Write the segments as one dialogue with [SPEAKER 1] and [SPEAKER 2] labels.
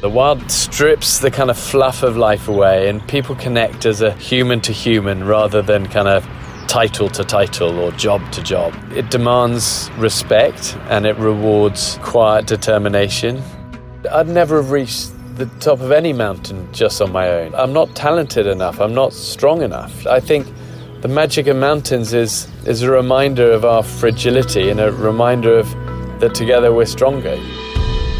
[SPEAKER 1] The wild strips the kind of fluff of life away, and people connect as a human to human rather than kind of title to title or job to job. It demands respect and it rewards quiet determination. I'd never have reached the top of any mountain just on my own. I'm not talented enough, I'm not strong enough. I think the magic of mountains is, is a reminder of our fragility and a reminder of that together we're stronger.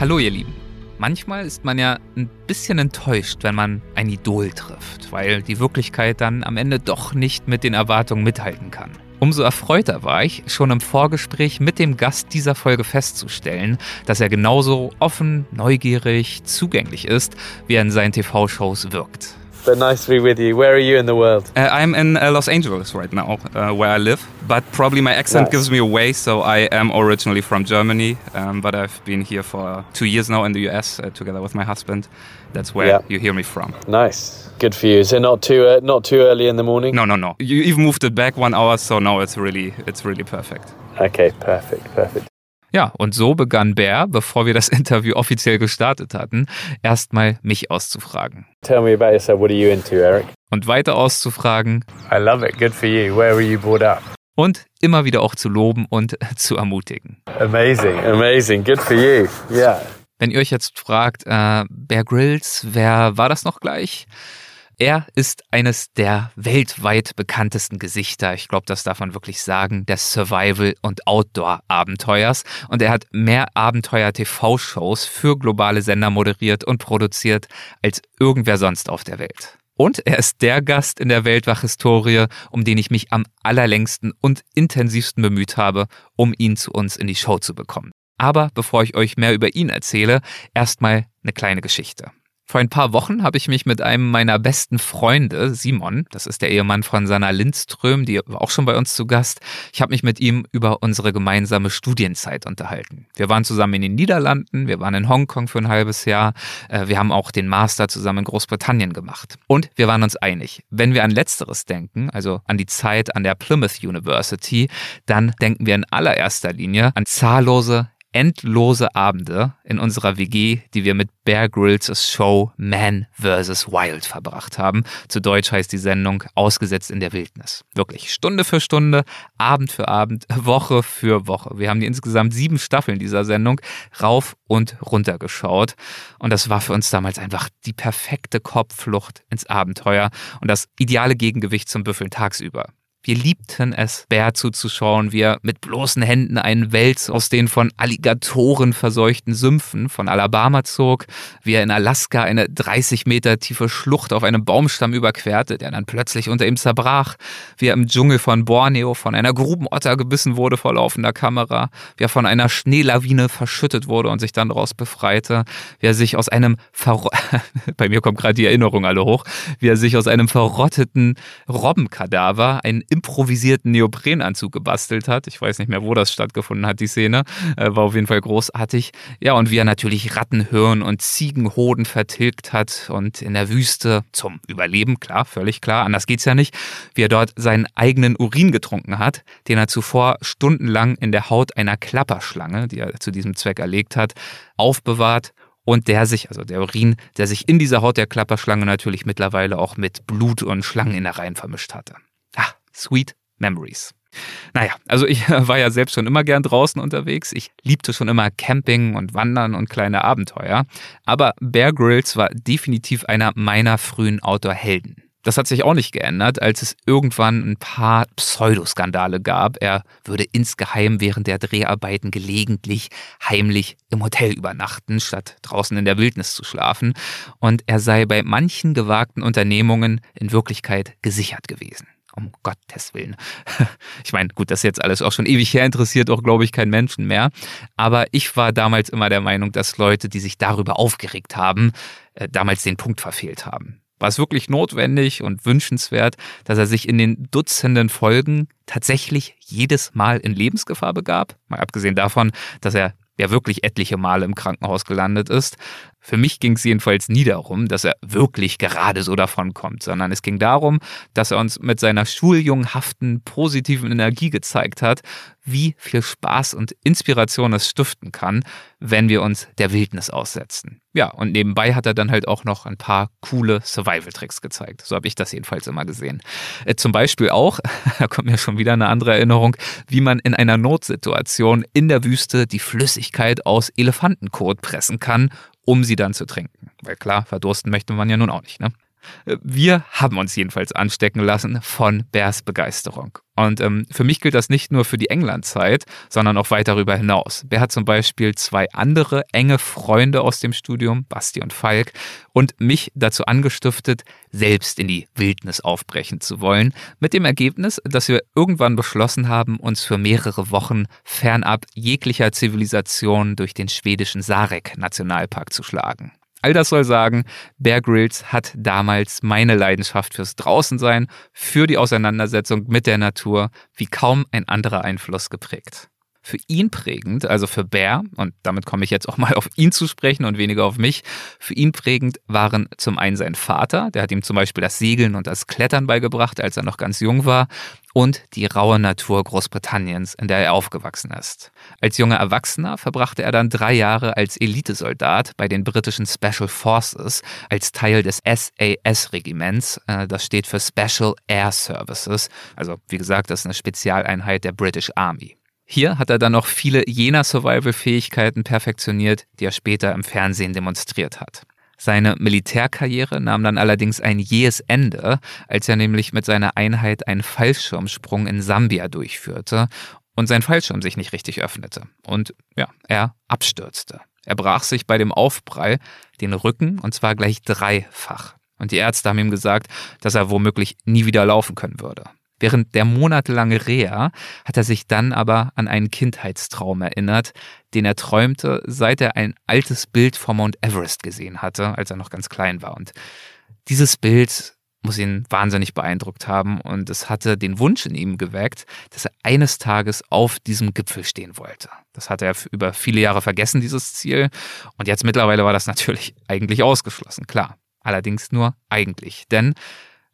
[SPEAKER 2] Hallo ihr Lieben. Manchmal ist man ja ein bisschen enttäuscht, wenn man ein Idol trifft, weil die Wirklichkeit dann am Ende doch nicht mit den Erwartungen mithalten kann. Umso erfreuter war ich, schon im Vorgespräch mit dem Gast dieser Folge festzustellen, dass er genauso offen, neugierig, zugänglich ist, wie er in seinen TV-Shows wirkt.
[SPEAKER 1] But nice to be with you. Where are you in the world?
[SPEAKER 2] Uh, I'm in uh, Los Angeles right now, uh, where I live. But probably my accent
[SPEAKER 1] Nice.
[SPEAKER 2] gives me away, so I am originally from Germany. Um, but I've been here for two years now in the US, uh, together with my husband. That's where
[SPEAKER 1] Yeah.
[SPEAKER 2] you hear me from.
[SPEAKER 1] Nice. Good for you. Is it not too uh, not too early in the morning?
[SPEAKER 2] No, no, no. You even moved it back one hour, so now it's really, it's really perfect.
[SPEAKER 1] Okay, perfect, perfect.
[SPEAKER 2] Ja, und so begann Bär, bevor wir das Interview offiziell gestartet hatten, erstmal mich auszufragen.
[SPEAKER 1] Tell me about yourself. What are you into, Eric?
[SPEAKER 2] Und weiter auszufragen
[SPEAKER 1] I love it. Good for you. Where were you brought up?
[SPEAKER 2] und immer wieder auch zu loben und zu ermutigen.
[SPEAKER 1] Amazing, amazing. Good for you. Yeah.
[SPEAKER 2] Wenn ihr euch jetzt fragt, äh, Bear Grylls, wer war das noch gleich? Er ist eines der weltweit bekanntesten Gesichter, ich glaube, das darf man wirklich sagen, des Survival- und Outdoor-Abenteuers. Und er hat mehr Abenteuer-TV-Shows für globale Sender moderiert und produziert als irgendwer sonst auf der Welt. Und er ist der Gast in der Weltwach-Historie, um den ich mich am allerlängsten und intensivsten bemüht habe, um ihn zu uns in die Show zu bekommen. Aber bevor ich euch mehr über ihn erzähle, erstmal eine kleine Geschichte. Vor ein paar Wochen habe ich mich mit einem meiner besten Freunde, Simon, das ist der Ehemann von Sanna Lindström, die war auch schon bei uns zu Gast, ich habe mich mit ihm über unsere gemeinsame Studienzeit unterhalten. Wir waren zusammen in den Niederlanden, wir waren in Hongkong für ein halbes Jahr, äh, wir haben auch den Master zusammen in Großbritannien gemacht. Und wir waren uns einig, wenn wir an letzteres denken, also an die Zeit an der Plymouth University, dann denken wir in allererster Linie an zahllose endlose Abende in unserer WG, die wir mit Bear Grylls Show Man vs. Wild verbracht haben. Zu Deutsch heißt die Sendung Ausgesetzt in der Wildnis. Wirklich Stunde für Stunde, Abend für Abend, Woche für Woche. Wir haben die insgesamt sieben Staffeln dieser Sendung rauf und runter geschaut. Und das war für uns damals einfach die perfekte Kopfflucht ins Abenteuer und das ideale Gegengewicht zum Büffeln tagsüber. Wir liebten es, Bär zuzuschauen, wie er mit bloßen Händen einen Wels aus den von Alligatoren verseuchten Sümpfen von Alabama zog, wie er in Alaska eine 30 Meter tiefe Schlucht auf einem Baumstamm überquerte, der dann plötzlich unter ihm zerbrach, wie er im Dschungel von Borneo von einer Grubenotter gebissen wurde vor laufender Kamera, wie er von einer Schneelawine verschüttet wurde und sich dann daraus befreite, wie er sich aus einem Verro bei mir kommt gerade die Erinnerung alle hoch, wie er sich aus einem verrotteten Robbenkadaver einen improvisierten Neoprenanzug gebastelt hat. Ich weiß nicht mehr, wo das stattgefunden hat, die Szene. Äh, war auf jeden Fall großartig. Ja, und wie er natürlich Rattenhirn und Ziegenhoden vertilgt hat und in der Wüste zum Überleben, klar, völlig klar, anders geht's ja nicht, wie er dort seinen eigenen Urin getrunken hat, den er zuvor stundenlang in der Haut einer Klapperschlange, die er zu diesem Zweck erlegt hat, aufbewahrt und der sich, also der Urin, der sich in dieser Haut der Klapperschlange natürlich mittlerweile auch mit Blut und Schlangeninnereien vermischt hatte. Sweet memories. Naja, also ich war ja selbst schon immer gern draußen unterwegs. Ich liebte schon immer Camping und Wandern und kleine Abenteuer. Aber Bear Grylls war definitiv einer meiner frühen Outdoor-Helden. Das hat sich auch nicht geändert, als es irgendwann ein paar Pseudoskandale gab. Er würde insgeheim während der Dreharbeiten gelegentlich heimlich im Hotel übernachten, statt draußen in der Wildnis zu schlafen. Und er sei bei manchen gewagten Unternehmungen in Wirklichkeit gesichert gewesen. Um Gottes Willen. Ich meine, gut, das ist jetzt alles auch schon ewig her, interessiert auch, glaube ich, kein Menschen mehr. Aber ich war damals immer der Meinung, dass Leute, die sich darüber aufgeregt haben, äh, damals den Punkt verfehlt haben. War es wirklich notwendig und wünschenswert, dass er sich in den Dutzenden Folgen tatsächlich jedes Mal in Lebensgefahr begab? Mal abgesehen davon, dass er ja wirklich etliche Male im Krankenhaus gelandet ist. Für mich ging es jedenfalls nie darum, dass er wirklich gerade so davon kommt, sondern es ging darum, dass er uns mit seiner schuljunghaften, positiven Energie gezeigt hat, wie viel Spaß und Inspiration es stiften kann, wenn wir uns der Wildnis aussetzen. Ja, und nebenbei hat er dann halt auch noch ein paar coole Survival-Tricks gezeigt. So habe ich das jedenfalls immer gesehen. Äh, zum Beispiel auch, da kommt mir schon wieder eine andere Erinnerung, wie man in einer Notsituation in der Wüste die Flüssigkeit aus Elefantenkot pressen kann, um sie dann zu trinken. Weil klar, verdursten möchte man ja nun auch nicht, ne? Wir haben uns jedenfalls anstecken lassen von Bears Begeisterung. Und ähm, für mich gilt das nicht nur für die Englandzeit, sondern auch weit darüber hinaus. Bear hat zum Beispiel zwei andere enge Freunde aus dem Studium, Basti und Falk, und mich dazu angestiftet, selbst in die Wildnis aufbrechen zu wollen, mit dem Ergebnis, dass wir irgendwann beschlossen haben, uns für mehrere Wochen fernab jeglicher Zivilisation durch den schwedischen Sarek-Nationalpark zu schlagen. All das soll sagen, Bear Grylls hat damals meine Leidenschaft fürs Draußensein, für die Auseinandersetzung mit der Natur wie kaum ein anderer Einfluss geprägt. Für ihn prägend, also für Bear, und damit komme ich jetzt auch mal auf ihn zu sprechen und weniger auf mich, für ihn prägend waren zum einen sein Vater, der hat ihm zum Beispiel das Segeln und das Klettern beigebracht, als er noch ganz jung war, und die raue Natur Großbritanniens, in der er aufgewachsen ist. Als junger Erwachsener verbrachte er dann drei Jahre als Elitesoldat bei den britischen Special Forces als Teil des SAS-Regiments. Äh, das steht für Special Air Services. Also wie gesagt, das ist eine Spezialeinheit der British Army. Hier hat er dann noch viele jener Survival-Fähigkeiten perfektioniert, die er später im Fernsehen demonstriert hat. Seine Militärkarriere nahm dann allerdings ein jähes Ende, als er nämlich mit seiner Einheit einen Fallschirmsprung in Sambia durchführte und sein Fallschirm sich nicht richtig öffnete und ja, er abstürzte. Er brach sich bei dem Aufprall den Rücken und zwar gleich dreifach. Und die Ärzte haben ihm gesagt, dass er womöglich nie wieder laufen können würde. Während der monatelange Reha hat er sich dann aber an einen Kindheitstraum erinnert, den er träumte, seit er ein altes Bild vom Mount Everest gesehen hatte, als er noch ganz klein war. Und dieses Bild muss ihn wahnsinnig beeindruckt haben und es hatte den Wunsch in ihm geweckt, dass er eines Tages auf diesem Gipfel stehen wollte. Das hatte er über viele Jahre vergessen, dieses Ziel. Und jetzt mittlerweile war das natürlich eigentlich ausgeschlossen, klar. Allerdings nur eigentlich. Denn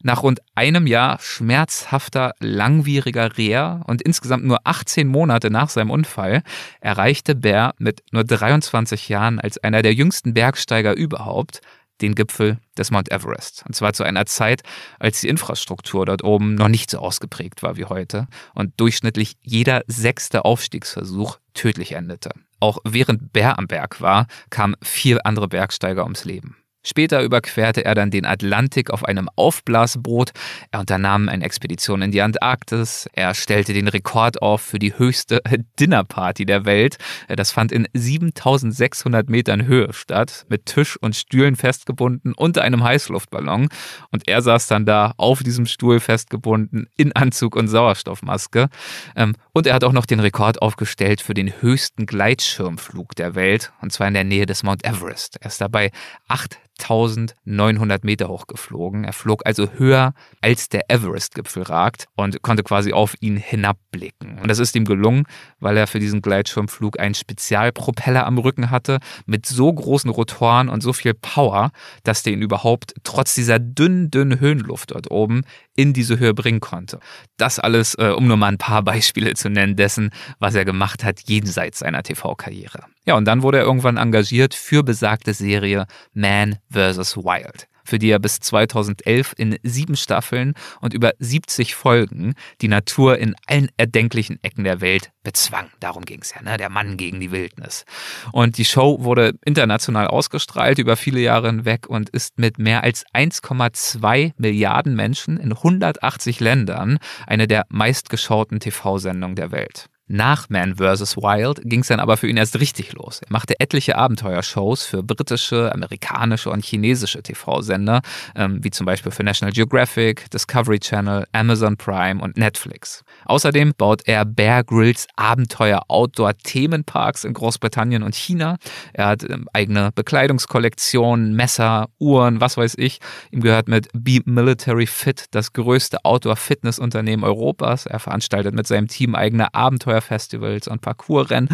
[SPEAKER 2] nach rund einem Jahr schmerzhafter, langwieriger Reha und insgesamt nur 18 Monate nach seinem Unfall erreichte Bear mit nur 23 Jahren als einer der jüngsten Bergsteiger überhaupt den Gipfel des Mount Everest. Und zwar zu einer Zeit, als die Infrastruktur dort oben noch nicht so ausgeprägt war wie heute und durchschnittlich jeder sechste Aufstiegsversuch tödlich endete. Auch während Bär am Berg war, kamen vier andere Bergsteiger ums Leben. Später überquerte er dann den Atlantik auf einem Aufblasboot. Er unternahm eine Expedition in die Antarktis. Er stellte den Rekord auf für die höchste Dinnerparty der Welt. Das fand in 7600 Metern Höhe statt, mit Tisch und Stühlen festgebunden unter einem Heißluftballon. Und er saß dann da auf diesem Stuhl festgebunden in Anzug und Sauerstoffmaske. Ähm, und er hat auch noch den Rekord aufgestellt für den höchsten Gleitschirmflug der Welt, und zwar in der Nähe des Mount Everest. Er ist dabei acht 1900 Meter hoch geflogen. Er flog also höher als der Everest-Gipfel ragt und konnte quasi auf ihn hinabblicken. Und das ist ihm gelungen, weil er für diesen Gleitschirmflug einen Spezialpropeller am Rücken hatte mit so großen Rotoren und so viel Power, dass der ihn überhaupt trotz dieser dünnen, dünnen Höhenluft dort oben in diese Höhe bringen konnte. Das alles, äh, um nur mal ein paar Beispiele zu nennen dessen, was er gemacht hat jenseits seiner TV-Karriere. Ja, und dann wurde er irgendwann engagiert für besagte Serie Man vs. Wild für die er bis 2011 in sieben Staffeln und über 70 Folgen die Natur in allen erdenklichen Ecken der Welt bezwang. Darum ging es ja, ne? der Mann gegen die Wildnis. Und die Show wurde international ausgestrahlt über viele Jahre hinweg und ist mit mehr als 1,2 Milliarden Menschen in 180 Ländern eine der meistgeschauten TV-Sendungen der Welt. Nach Man vs. Wild ging es dann aber für ihn erst richtig los. Er machte etliche Abenteuershows für britische, amerikanische und chinesische TV-Sender, ähm, wie zum Beispiel für National Geographic, Discovery Channel, Amazon Prime und Netflix. Außerdem baut er Bear Grylls Abenteuer-Outdoor-Themenparks in Großbritannien und China. Er hat ähm, eigene Bekleidungskollektionen, Messer, Uhren, was weiß ich. Ihm gehört mit Be Military Fit das größte Outdoor-Fitness-Unternehmen Europas. Er veranstaltet mit seinem Team eigene Abenteuer Abenteuerfestivals und Parcoursrennen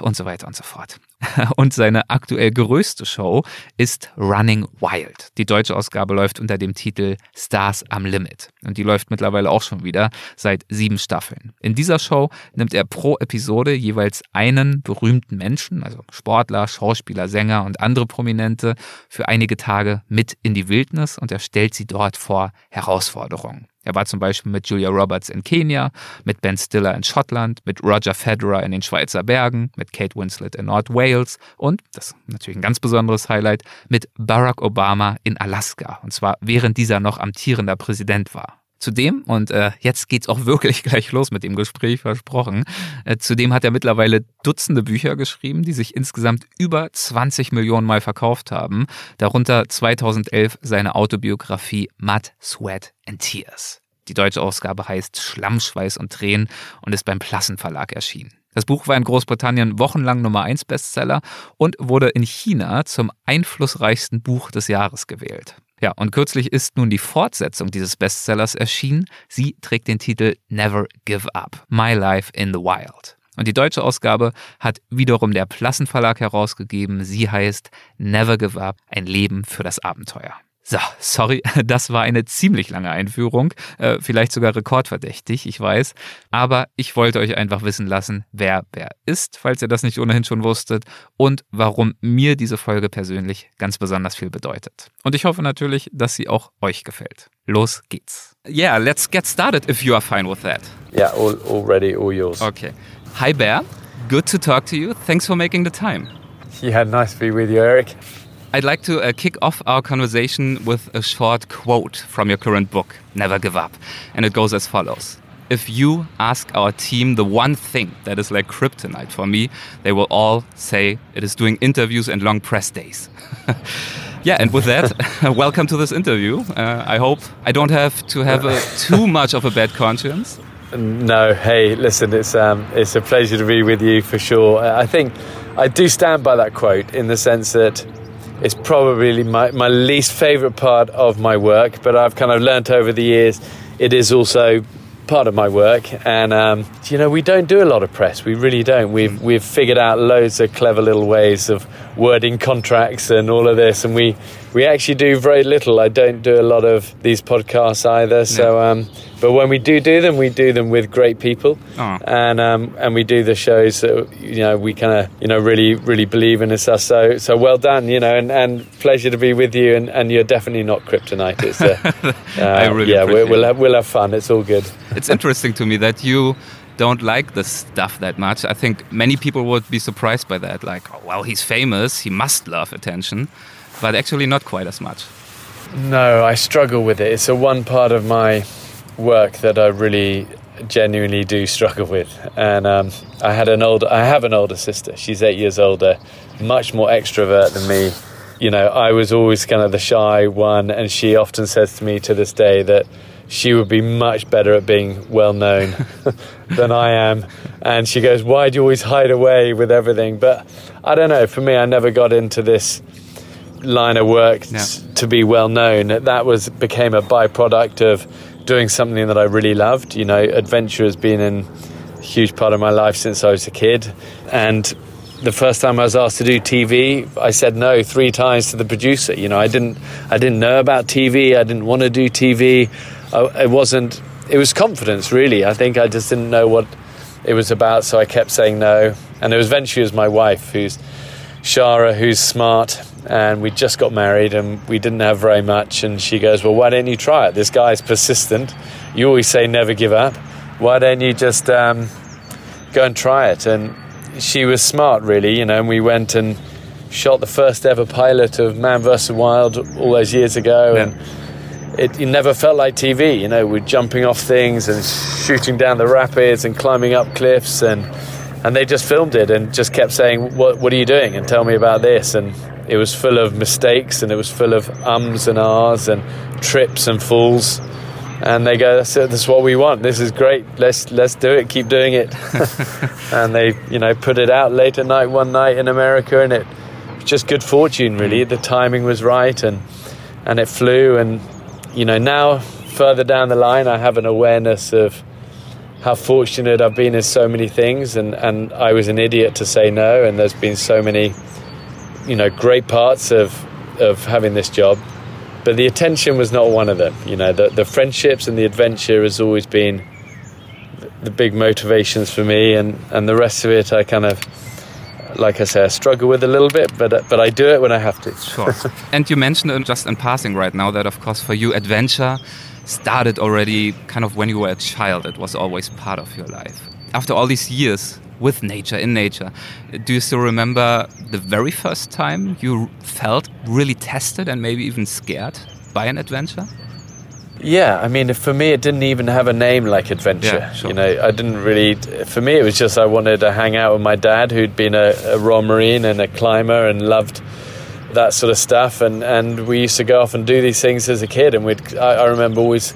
[SPEAKER 2] und so weiter und so fort. Und seine aktuell größte Show ist Running Wild. Die deutsche Ausgabe läuft unter dem Titel Stars am Limit. Und die läuft mittlerweile auch schon wieder seit sieben Staffeln. In dieser Show nimmt er pro Episode jeweils einen berühmten Menschen, also Sportler, Schauspieler, Sänger und andere Prominente, für einige Tage mit in die Wildnis und er stellt sie dort vor Herausforderungen. Er war zum Beispiel mit Julia Roberts in Kenia, mit Ben Stiller in Schottland, mit Roger Federer in den Schweizer Bergen, mit Kate Winslet in North Wales und, das ist natürlich ein ganz besonderes Highlight, mit Barack Obama in Alaska. Und zwar während dieser noch amtierender Präsident war. Zudem, und äh, jetzt geht's auch wirklich gleich los mit dem Gespräch, versprochen, äh, zudem hat er mittlerweile Dutzende Bücher geschrieben, die sich insgesamt über 20 Millionen Mal verkauft haben, darunter 2011 seine Autobiografie Mud, Sweat and Tears. Die deutsche Ausgabe heißt Schlammschweiß und Tränen und ist beim Plassen Verlag erschienen. Das Buch war in Großbritannien wochenlang Nummer 1 Bestseller und wurde in China zum einflussreichsten Buch des Jahres gewählt. Ja, und kürzlich ist nun die Fortsetzung dieses Bestsellers erschienen. Sie trägt den Titel Never Give Up, My Life in the Wild. Und die deutsche Ausgabe hat wiederum der Plassen Verlag herausgegeben. Sie heißt Never Give Up, ein Leben für das Abenteuer. So, sorry, das war eine ziemlich lange Einführung, äh, vielleicht sogar rekordverdächtig, ich weiß. Aber ich wollte euch einfach wissen lassen, wer wer ist, falls ihr das nicht ohnehin schon wusstet, und warum mir diese Folge persönlich ganz besonders viel bedeutet. Und ich hoffe natürlich, dass sie auch euch gefällt. Los geht's. Yeah, let's get started if you are fine with that.
[SPEAKER 1] Yeah, all, all ready, all yours.
[SPEAKER 2] Okay. Hi, Bear. Good to talk to you. Thanks for making the time.
[SPEAKER 1] Yeah, nice to be with you, Eric.
[SPEAKER 2] I'd like to uh, kick off our conversation with a short quote from your current book, Never Give Up. And it goes as follows If you ask our team the one thing that is like kryptonite for me, they will all say it is doing interviews and long press days. yeah, and with that, welcome to this interview. Uh, I hope I don't have to have a, too much of a bad conscience.
[SPEAKER 1] No, hey, listen, it's um, it's a pleasure to be with you for sure. I think I do stand by that quote in the sense that it's probably my, my least favourite part of my work, but I've kind of learnt over the years it is also part of my work. And um, you know, we don't do a lot of press. We really don't. We've we've figured out loads of clever little ways of wording contracts and all of this, and we we actually do very little. I don't do a lot of these podcasts either. So, um, but when we do do them, we do them with great people, oh. and um, and we do the shows that you know we kind of you know really really believe in us. So so well done, you know, and, and pleasure to be with you. And, and you're definitely not kryptonite. It's uh, uh,
[SPEAKER 2] really
[SPEAKER 1] yeah, we, will have, we'll have fun. It's all good.
[SPEAKER 2] It's interesting to me that you don't like this stuff that much. I think many people would be surprised by that. Like, oh, well, he's famous, he must love attention, but actually not quite as much.
[SPEAKER 1] No, I struggle with it. It's a one part of my work that I really genuinely do struggle with. And um, I had an older, I have an older sister. She's eight years older, much more extrovert than me. You know, I was always kind of the shy one, and she often says to me to this day that she would be much better at being well known than I am. And she goes, Why do you always hide away with everything? But I don't know. For me, I never got into this line of work yeah. to be well known. That was became a byproduct of doing something that I really loved. You know, adventure has been a huge part of my life since I was a kid. And the first time I was asked to do TV, I said no three times to the producer. You know, I didn't, I didn't know about TV. I didn't want to do TV. I, it wasn't. It was confidence, really. I think I just didn't know what it was about, so I kept saying no. And it was eventually was my wife, who's Shara, who's smart, and we just got married, and we didn't have very much. And she goes, "Well, why don't you try it? This guy's persistent. You always say never give up. Why don't you just um, go and try it?" And she was smart, really, you know. And we went and shot the first ever pilot of Man vs. Wild all those years ago, yeah. and it, it never felt like TV. You know, we're jumping off things and shooting down the rapids and climbing up cliffs, and and they just filmed it and just kept saying, "What what are you doing?" and tell me about this. And it was full of mistakes and it was full of ums and ahs and trips and falls. And they go, "That's it. That's what we want. This is great. Let's let's do it. Keep doing it." and they, you know, put it out late at night one night in America, and it was just good fortune, really. Hmm. The timing was right, and and it flew. And you know, now further down the line, I have an awareness of how fortunate I've been in so many things, and, and I was an idiot to say no. And there's been so many, you know, great parts of of having this job, but the attention was not one of them. You know, the the friendships and the adventure has always been the big motivations for me, and and the rest of it, I kind of. Like I say, I struggle with a little bit, but uh, but I do it when I have to.
[SPEAKER 2] Sure. and you mentioned uh, just in passing right now that, of course, for you, adventure started already kind of when you were a child. It was always part of your life. After all these years with nature, in nature, do you still remember the very first time you felt really tested and maybe even scared by an adventure?
[SPEAKER 1] Yeah, I mean, for me, it didn't even have a name like adventure.
[SPEAKER 2] Yeah, sure.
[SPEAKER 1] You know, I didn't really. For me, it was just I wanted to hang out with my dad, who'd been a, a Royal Marine and a climber and loved that sort of stuff. And, and we used to go off and do these things as a kid. And we'd, I, I remember always,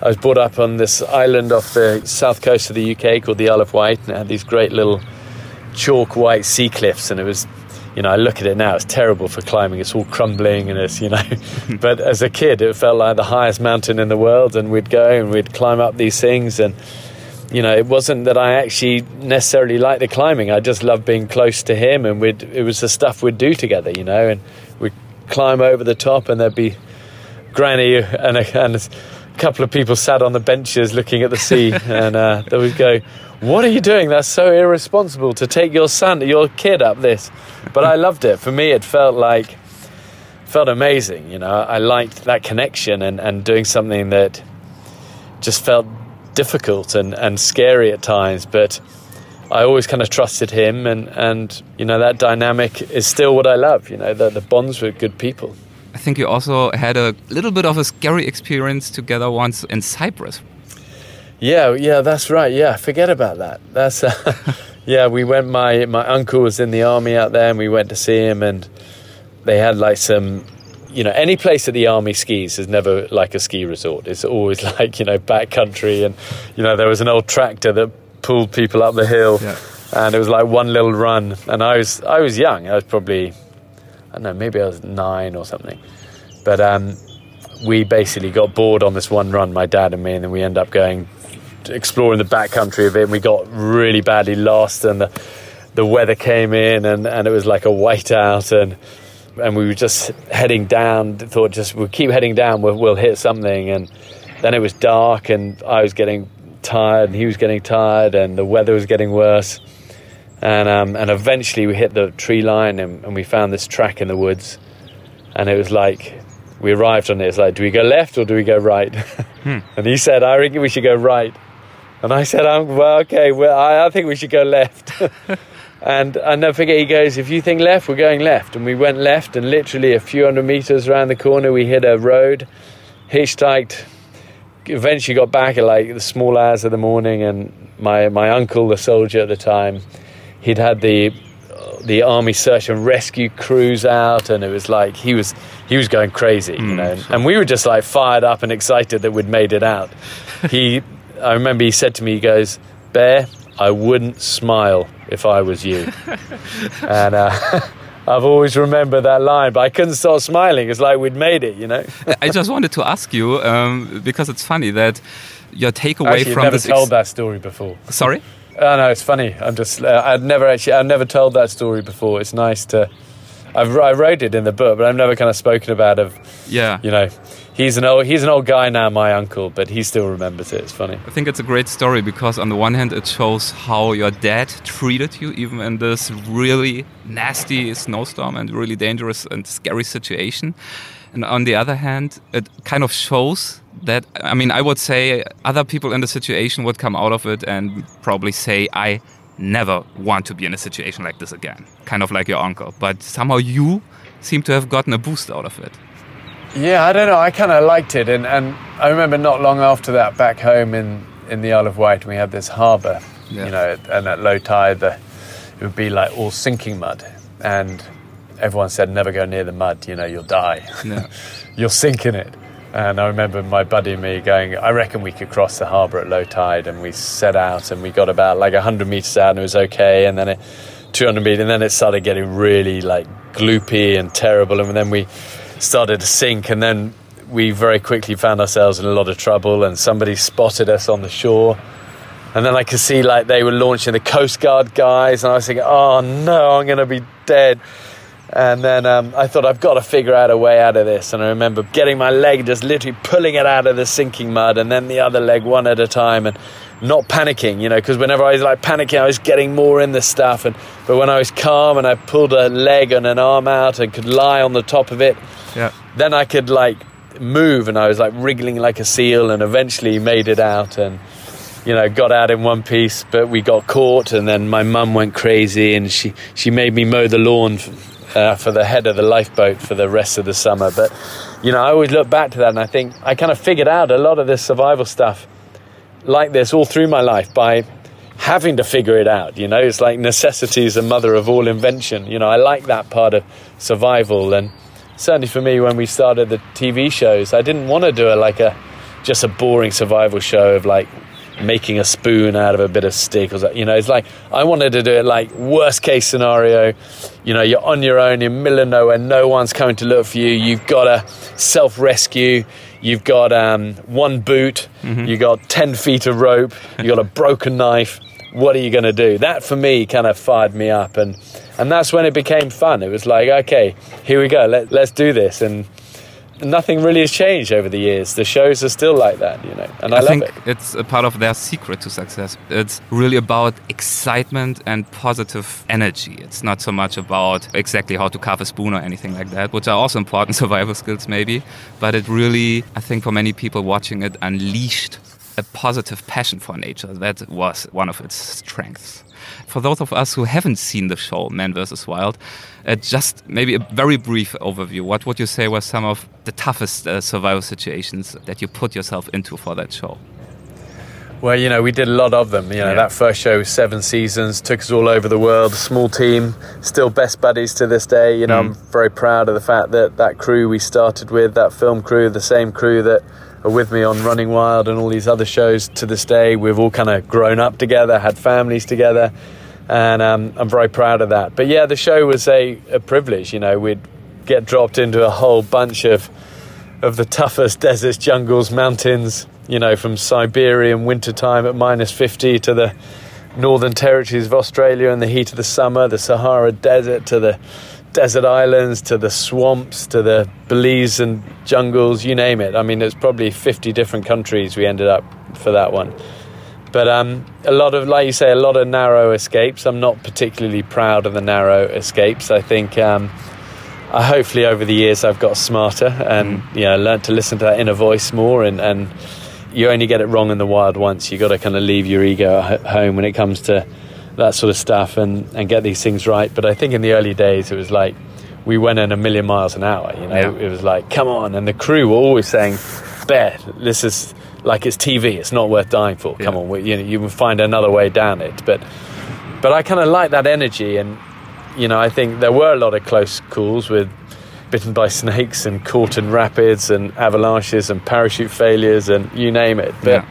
[SPEAKER 1] I was brought up on this island off the south coast of the UK called the Isle of Wight, and it had these great little chalk white sea cliffs. And it was, you know, I look at it now, it's terrible for climbing. It's all crumbling and it's, you know, but as a kid, it felt like the highest mountain in the world. And we'd go and we'd climb up these things. And, you know, it wasn't that I actually necessarily liked the climbing. I just loved being close to him, and we'd, it was the stuff we'd do together, you know. And we'd climb over the top, and there'd be Granny and a, and a couple of people sat on the benches looking at the sea, and uh, they would go, "What are you doing? That's so irresponsible to take your son, your kid, up this." But I loved it. For me, it felt like felt amazing. You know, I liked that connection and, and doing something that just felt difficult and, and scary at times, but I always kind of trusted him, and, and you know that dynamic is still what I love. You know the, the bonds with good people.
[SPEAKER 2] I think you also had a little bit of a scary experience together once in Cyprus.
[SPEAKER 1] Yeah, yeah, that's right. Yeah, forget about that. That's uh, yeah. We went. My my uncle was in the army out there, and we went to see him, and they had like some you know, any place that the army skis is never like a ski resort. It's always like, you know, backcountry. And, you know, there was an old tractor that pulled people up the hill.
[SPEAKER 2] Yeah.
[SPEAKER 1] And it was like one little run. And I was, I was young. I was probably, I don't know, maybe I was nine or something. But um, we basically got bored on this one run, my dad and me. And then we ended up going, exploring the backcountry of it. And we got really badly lost. And the, the weather came in and, and it was like a whiteout. And, and we were just heading down. Thought just we'll keep heading down. We'll, we'll hit something, and then it was dark, and I was getting tired, and he was getting tired, and the weather was getting worse. And um, and eventually we hit the tree line, and, and we found this track in the woods, and it was like we arrived on it. It's like, do we go left or do we go right? And he said, I reckon we should go right. And I said, um, well, okay, well, I, I think we should go left. And I never forget, he goes, if you think left, we're going left. And we went left, and literally a few hundred meters around the corner, we hit a road, hitchhiked, eventually got back at like the small hours of the morning. And my, my uncle, the soldier at the time, he'd had the the army search and rescue crews out and it was like he was he was going crazy you know. And, and we were just like fired up and excited that we'd made it out. He i remember he said to me he goes bear i wouldn't smile if i was you. And uh, i've always remembered that line but i couldn't stop smiling. It's like we'd made it you know?
[SPEAKER 2] I just wanted to ask you um, because it's funny that your takeaway
[SPEAKER 1] Actually,
[SPEAKER 2] from
[SPEAKER 1] never
[SPEAKER 2] this.
[SPEAKER 1] told that story before.
[SPEAKER 2] Sorry.
[SPEAKER 1] Oh no, it's funny. I'm just uh, never actually I've never told that story before. It's nice to. I've I wrote it in the book, but I've never kind of spoken about of
[SPEAKER 2] Yeah.
[SPEAKER 1] you know. He's an old he's an old guy now, my uncle, but he still remembers it. It's funny.
[SPEAKER 2] I think it's a great story because on the one hand it shows how your dad treated you even in this really nasty snowstorm and really dangerous and scary situation. And on the other hand, it kind of shows that I mean I would say other people in the situation would come out of it and probably say I never want to be in a situation like this again. Kind of like your uncle. But somehow you seem to have gotten a boost out of it.
[SPEAKER 1] Yeah, I don't know. I kind of liked it, and, and I remember not long after that, back home in, in the Isle of Wight, we had this harbour,
[SPEAKER 2] Yeah.
[SPEAKER 1] you know, and at low tide, the, it would be like all sinking mud, and everyone said never go near the mud, you know, you'll die,
[SPEAKER 2] Yeah.
[SPEAKER 1] you'll sink in it. And I remember my buddy and me going, I reckon we could cross the harbour at low tide, and we set out, and we got about like hundred meters out, and it was okay, and then it, 200 meters, and then it started getting really like gloopy and terrible, and then we started to sink, and then we very quickly found ourselves in a lot of trouble, and somebody spotted us on the shore. And then I could see like they were launching the Coast Guard guys, and I was thinking, oh no, I'm going to be dead. And then um, I thought, I've got to figure out a way out of this. And I remember getting my leg, just literally pulling it out of the sinking mud, and then the other leg one at a time, and not panicking, you know, because whenever I was like panicking, I was getting more in the stuff. And but when I was calm and I pulled a leg and an arm out and could lie on the top of it,
[SPEAKER 2] Yeah.
[SPEAKER 1] then I could like move and I was like wriggling like a seal and eventually made it out and you know got out in one piece but we got caught and then my mum went crazy and she she made me mow the lawn f- uh, for the head of the lifeboat for the rest of the summer. But you know I always look back to that and I think I kind of figured out a lot of this survival stuff like this all through my life by having to figure it out you know? It's like necessity is the mother of all invention you know? I like that part of survival. And certainly for me when we started the TV shows I didn't want to do it like a just a boring survival show of like making a spoon out of a bit of stick or something. you know it's like I wanted to do it like worst case scenario. You know you're on your own in the middle of nowhere no one's coming to look for you. You've got to self rescue you've got um, one boot. You've got 10 feet of rope. You've got a broken knife. What are you going to do? That for me kind of fired me up and and that's when it became fun. It was like okay here we go. Let, let's do this and nothing really has changed over the years the shows are still like that you know and i,
[SPEAKER 2] I
[SPEAKER 1] love
[SPEAKER 2] think
[SPEAKER 1] it
[SPEAKER 2] it's a part of their secret to success. It's really about excitement and positive energy. It's not so much about exactly how to carve a spoon or anything like that, which are also important survival skills, maybe. But it really, I think, for many people watching it, unleashed a positive passion for nature. That was one of its strengths. For those of us who haven't seen the show Man vs. Wild, uh, just maybe a very brief overview. What would you say were some of the toughest uh, survival situations that you put yourself into for that show?
[SPEAKER 1] Well, you know, we did a lot of them. You know,
[SPEAKER 2] Yeah.
[SPEAKER 1] that first show was seven seasons, took us all over the world. Small team, still best buddies to this day. You know, I'm very proud of the fact that that crew we started with, that film crew, the same crew that are with me on Running Wild and all these other shows to this day. We've all kind of grown up together, had families together, and um, I'm very proud of that. But yeah, the show was a, a privilege. You know, we'd get dropped into a whole bunch of of the toughest deserts, jungles, mountains, you know, from Siberia Siberian wintertime at minus 50 to the northern territories of Australia in the heat of the summer, the Sahara Desert to the desert islands to the swamps to the Belizean jungles, you name it. I mean, there's probably 50 different countries we ended up for that one. But um, a lot of, like you say, a lot of narrow escapes. I'm not particularly proud of the narrow escapes. I think um, uh, hopefully over the years I've got smarter and you know learned to listen to that inner voice more and, and you only get it wrong in the wild once you got to kind of leave your ego at home when it comes to that sort of stuff and, and get these things right but I think in the early days it was like we went in a million miles an hour you know
[SPEAKER 2] Yeah.
[SPEAKER 1] it was like come on and the crew were always saying Bear this is like it's TV it's not worth dying for come
[SPEAKER 2] Yeah.
[SPEAKER 1] on we, you know you will find another way down it but but I kind of like that energy and you know, I think there were a lot of close calls with bitten by snakes and caught in rapids and avalanches and parachute failures and you name it. But
[SPEAKER 2] Yeah.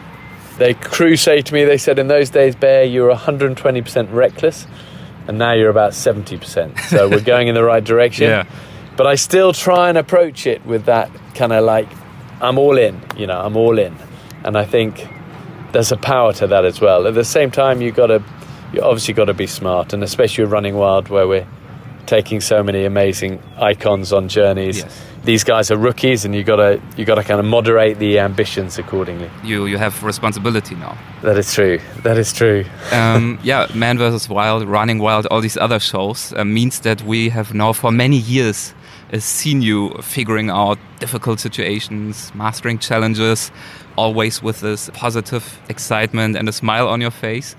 [SPEAKER 1] they crew say to me, they said in those days, Bear, you were 120% reckless and now you're about 70%. So we're going in the right direction.
[SPEAKER 2] Yeah.
[SPEAKER 1] But I still try and approach it with that kind of like, I'm all in, you know, I'm all in. And I think there's a power to that as well. At the same time, you've got to, you obviously got to be smart, and especially with Running Wild, where we're taking so many amazing icons on journeys.
[SPEAKER 2] Yes.
[SPEAKER 1] These guys are rookies, and you got to you got to kind of moderate the ambitions accordingly.
[SPEAKER 2] You you have responsibility now.
[SPEAKER 1] That is true. That is true.
[SPEAKER 2] um, yeah, Man vs. Wild, Running Wild, all these other shows uh, means that we have now for many years uh, seen you figuring out difficult situations, mastering challenges, always with this positive excitement and a smile on your face.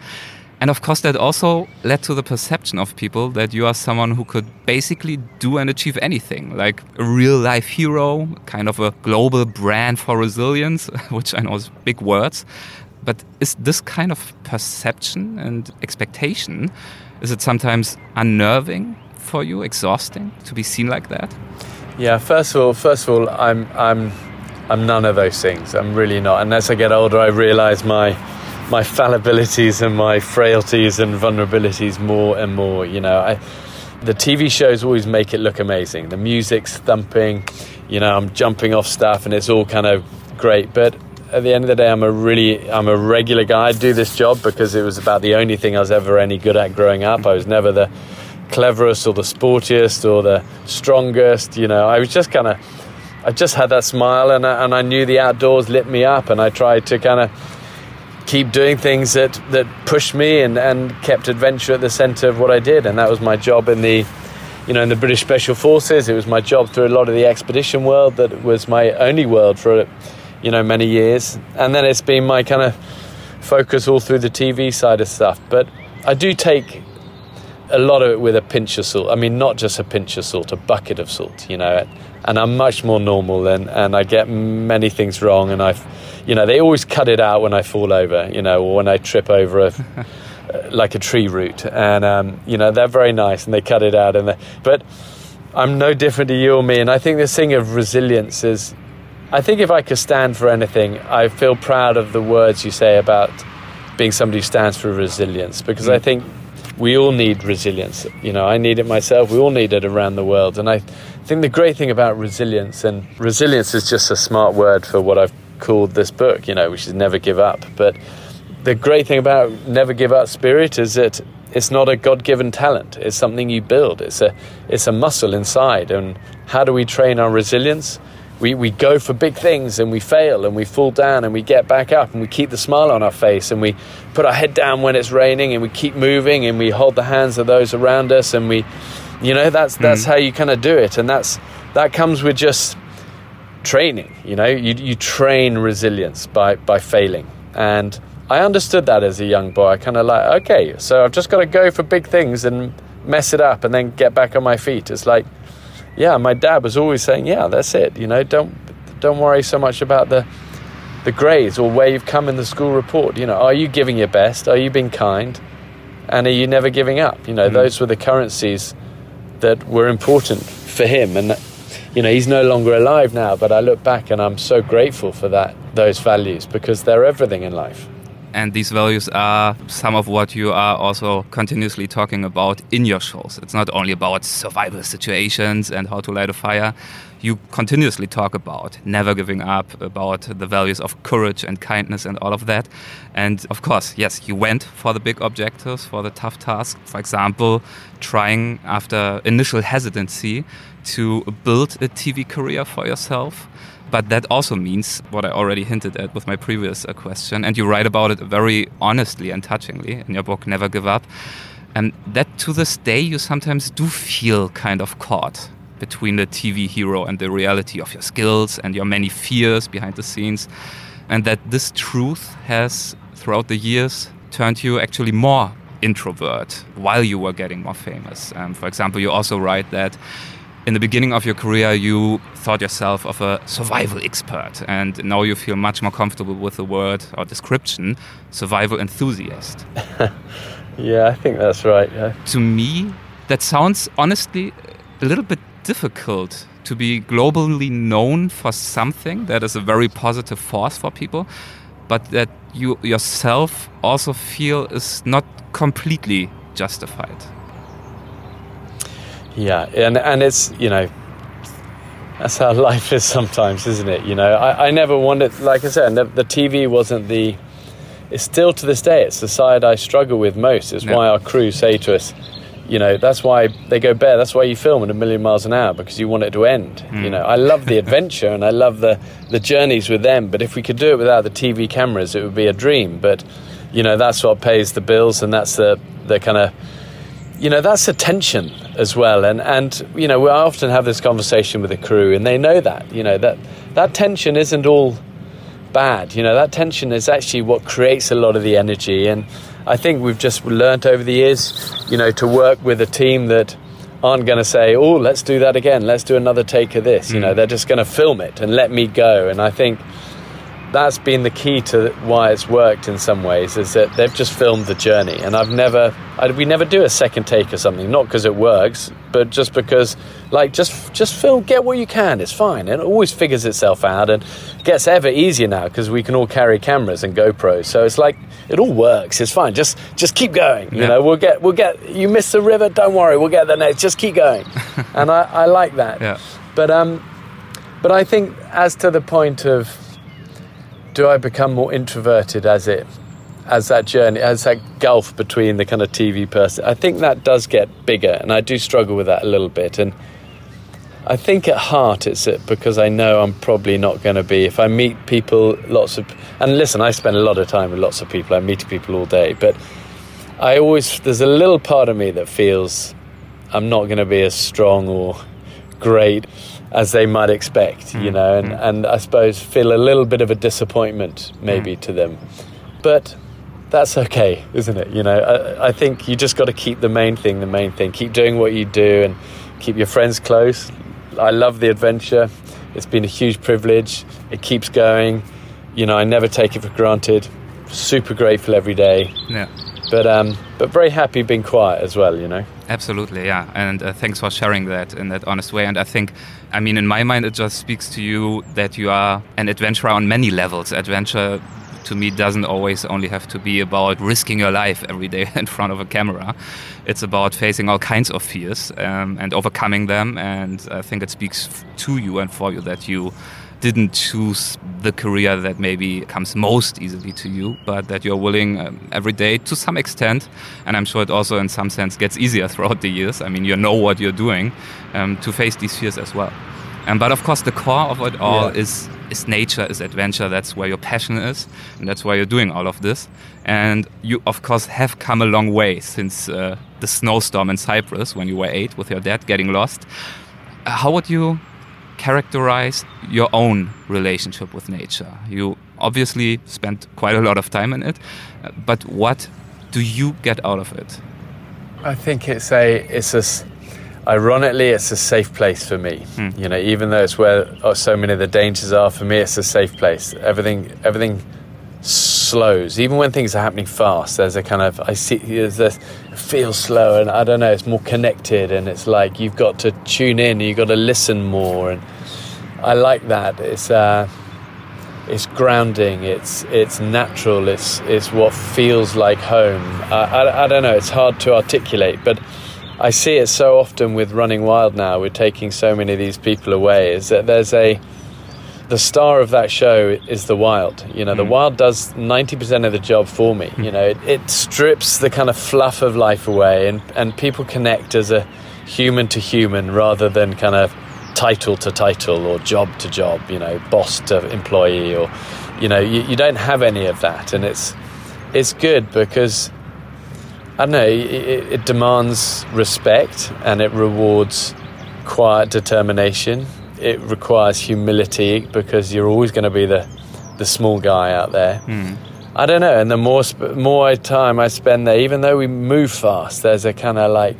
[SPEAKER 2] And of course, that also led to the perception of people that you are someone who could basically do and achieve anything, like a real life hero, kind of a global brand for resilience, which I know is big words. But is this kind of perception and expectation, is it sometimes unnerving for you, exhausting to be seen like that?
[SPEAKER 1] Yeah, first of all, first of all, I'm I'm I'm none of those things. I'm really not. And as I get older, I realise my my fallibilities and my frailties and vulnerabilities more and more. You know, I, the TV shows always make it look amazing. The music's thumping. You know, I'm jumping off stuff, and it's all kind of great. But at the end of the day, I'm a really I'm a regular guy. I do this job because it was about the only thing I was ever any good at growing up. I was never the cleverest or the sportiest or the strongest. You know, I was just kind of I just had that smile, and I, and I knew the outdoors lit me up, and I tried to kind of keep doing things that that pushed me and and kept adventure at the center of what I did, and that was my job in the you know, in the British Special Forces. It was my job through a lot of the expedition world that was my only world for you know, many years. And then it's been my kind of focus all through the TV side of stuff. But I do take a lot of it with a pinch of salt. I mean, not just a pinch of salt, a bucket of salt, you know. And I'm much more normal and, and I get many things wrong. And I've, you know, they always cut it out when I fall over, you know, or when I trip over a, like a tree root. And, um, you know, they're very nice and they cut it out. And but I'm no different to you or me. And I think this thing of resilience is, I think if I could stand for anything, I feel proud of the words you say about being somebody who stands for resilience because mm. I think we all need resilience. You know, I need it myself. We all need it around the world. And I think the great thing about resilience, and resilience is just a smart word for what I've called this book, you know, which is never give up. But the great thing about never give up spirit is that it's not a god-given talent it's something you build it's a it's a muscle inside and how do we train our resilience we, we go for big things and we fail and we fall down and we get back up and we keep the smile on our face and we put our head down when it's raining and we keep moving and we hold the hands of those around us and we you know that's that's mm. how you kind of do it. And that's that comes with just training you know? You, you train resilience by by failing. And I understood that as a young boy. I kind of like okay so I've just got to go for big things and mess it up and then get back on my feet. It's like yeah, my dad was always saying, yeah, that's it. You know, don't don't worry so much about the the grades or where you've come in the school report. You know, are you giving your best? Are you being kind? And are you never giving up? You know, mm. those were the currencies that were important for him. And you know, he's no longer alive now, but I look back and I'm so grateful for that those values because they're everything in life.
[SPEAKER 2] And these values are some of what you are also continuously talking about in your shows. It's not only about survival situations and how to light a fire. You continuously talk about never giving up, about the values of courage and kindness and all of that. And of course, yes, you went for the big objectives, for the tough tasks. For example, trying after initial hesitancy to build a TV career for yourself but that also means what I already hinted at with my previous uh, question, and you write about it very honestly and touchingly in your book, Never Give Up. And that to this day, you sometimes do feel kind of caught between the TV hero and the reality of your skills and your many fears behind the scenes. And that this truth has, throughout the years, turned you actually more introvert while you were getting more famous. Um, for example, you also write that in the beginning of your career, you thought yourself of a survival expert, and now you feel much more comfortable with the word or description survival enthusiast.
[SPEAKER 1] yeah, I think that's right. Yeah.
[SPEAKER 2] To me, that sounds honestly a little bit difficult to be globally known for something that is a very positive force for people, but that you yourself also feel is not completely justified.
[SPEAKER 1] Yeah, and and it's you know that's how life is sometimes, isn't it? You know, I, I never wanted, like I said, the, the TV wasn't the. It's still to this day, it's the side I struggle with most. It's why our crew say to us, you know, that's why they go Bear. That's why you film at a million miles an hour because you want it to end. Mm. You know, I love the adventure and I love the the journeys with them. But if we could do it without the TV cameras, it would be a dream. But you know, that's what pays the bills, and that's the the kind of you know that's a tension as well and and you know we often have this conversation with the crew and they know that you know that that tension isn't all bad you know that tension is actually what creates a lot of the energy and I think we've just learnt over the years, you know, to work with a team that aren't going to say, "Oh, let's do that again. Let's do another take of this." You know, hmm. they're just going to film it and let me go. And I think that's been the key to why it's worked in some ways is that they've just filmed the journey. And i've never I, we never do a second take or something not because it works but just because like just just film get what you can it's fine. And it always figures itself out and gets ever easier now because we can all carry cameras and GoPros so it's like it all works it's fine just just keep going you
[SPEAKER 2] Yeah.
[SPEAKER 1] know we'll get we'll get you miss the river don't worry we'll get the next just keep going. And I, I like that.
[SPEAKER 2] Yeah.
[SPEAKER 1] but um but I think as to the point of do I become more introverted as it as that journey as that gulf between the kind of TV person? I think that does get bigger and I do struggle with that a little bit. And I think at heart it's it because I know I'm probably not going to be if I meet people lots of and listen I spend a lot of time with lots of people. I meet people all day. But I always there's a little part of me that feels I'm not going to be as strong or great as they might expect, you mm, know, and, mm. and I suppose feel a little bit of a disappointment maybe mm. to them. But that's okay, isn't it? You know, I, I think you just got to keep the main thing the main thing. Keep doing what you do and keep your friends close. I love the adventure. It's been a huge privilege. It keeps going. You know, I never take it for granted. Super grateful every day.
[SPEAKER 2] Yeah.
[SPEAKER 1] But um, but very happy being quiet as well, you know.
[SPEAKER 2] Absolutely, yeah. And uh, thanks for sharing that in that honest way. And I think, I mean, in my mind, it just speaks to you that you are an adventurer on many levels. Adventure to me doesn't always only have to be about risking your life every day in front of a camera. It's about facing all kinds of fears um, and overcoming them. And I think it speaks to you and for you that you didn't choose the career that maybe comes most easily to you, but that you're willing um, every day to some extent, and I'm sure it also in some sense gets easier throughout the years. I mean, you know what you're doing um, to face these fears as well. Um, but of course, the core of it all
[SPEAKER 1] Yeah.
[SPEAKER 2] is is nature, is adventure. That's where your passion is, and that's why you're doing all of this. And you, of course, have come a long way since uh, the snowstorm in Cyprus when you were eight with your dad getting lost. Uh, How would you characterize your own relationship with nature? You obviously spent quite a lot of time in it, uh, but what do you get out of it?
[SPEAKER 1] I think it's a it's a ironically it's a safe place for me. You know, even though it's where oh, so many of the dangers are for me, it's a safe place. Everything everything slows. Even when things are happening fast, there's a kind of I see there's this feel slow and I don't know, it's more connected and it's like you've got to tune in, you've got to listen more and I like that. It's uh it's grounding. It's it's natural. It's it's what feels like home. I, I, I don't know. It's hard to articulate, but I see it so often with Running Wild now. We're taking so many of these people away. Is that there's a the star of that show is the wild. You know, the hmm. wild does ninety percent of the job for me. You hmm. know, it, it strips the kind of fluff of life away, and and people connect as a human to human rather than kind of title to title or job to job. You know, boss to employee, or you know, you, you don't have any of that, and it's it's good because. I don't know, it, it demands respect and it rewards quiet determination. It requires humility because you're always going to be the, the small guy out there. Hmm. I don't know, and the more sp- more time I spend there, even though we move fast, there's a kind of like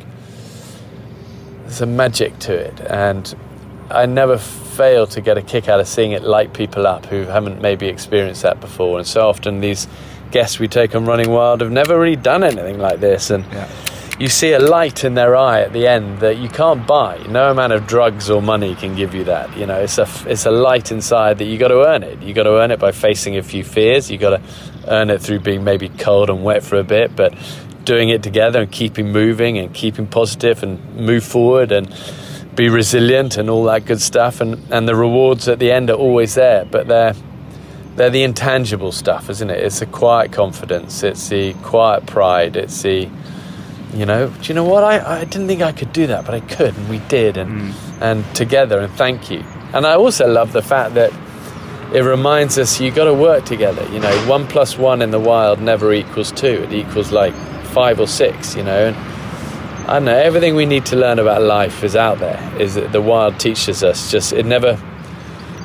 [SPEAKER 1] there's a magic to it, and I never fail to get a kick out of seeing it light people up who haven't maybe experienced that before. And so often these guests we take on Running Wild have never really done anything like this, and
[SPEAKER 2] Yeah.
[SPEAKER 1] You see a light in their eye at the end that you can't buy. No amount of drugs or money can give you that. You know, it's a it's a light inside that you got to earn it. You got to earn it by facing a few fears. You got to earn it through being maybe cold and wet for a bit, but doing it together and keeping moving and keeping positive and move forward and be resilient and all that good stuff. And and the rewards at the end are always there, but they're they're the intangible stuff, isn't it? It's the quiet confidence. It's the quiet pride. It's the you know, do you know what? I, I didn't think I could do that, but I could, and we did, and mm. and together, and thank you. And I also love the fact that it reminds us you got to work together. You know, one plus one in the wild never equals two; it equals like five or six. You know, and I don't know everything we need to learn about life is out there. Is that the wild teaches us? Just it never,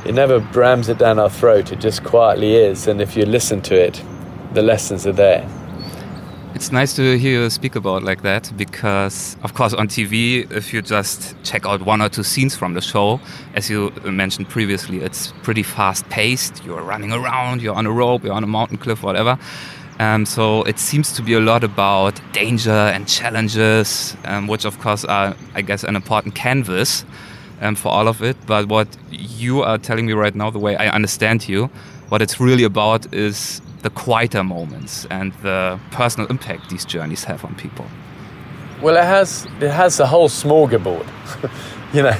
[SPEAKER 1] it never brams it down our throat. It just quietly is, and if you listen to it, the lessons are there.
[SPEAKER 2] It's nice to hear you speak about like that because, of course, on TV, if you just check out one or two scenes from the show, as you mentioned previously, it's pretty fast paced. You're running around, you're on a rope, you're on a mountain cliff, whatever. Um, so it seems to be a lot about danger and challenges, um, which, of course, are, I guess, an important canvas um, for all of it. But what you are telling me right now, the way I understand you, what it's really about is the quieter moments and the personal impact these journeys have on people?
[SPEAKER 1] Well, it has it has the whole smorgasbord. you know,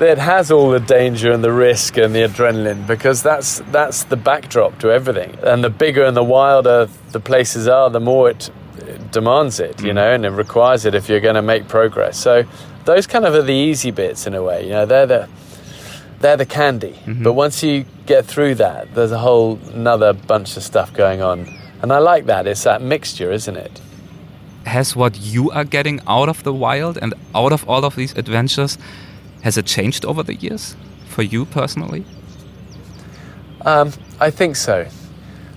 [SPEAKER 1] it has all the danger and the risk and the adrenaline because that's that's the backdrop to everything. And the bigger and the wilder the places are, the more it, it demands it. You mm. know, and it requires it if you're going to make progress. So those kind of are the easy bits in a way. You know, they're the they're the candy. Mm-hmm. But once you get through that, there's a whole another bunch of stuff going on. And I like that. It's that mixture, isn't it?
[SPEAKER 2] Has what you are getting out of the wild and out of all of these adventures, has it changed over the years for you personally?
[SPEAKER 1] Um, I think so.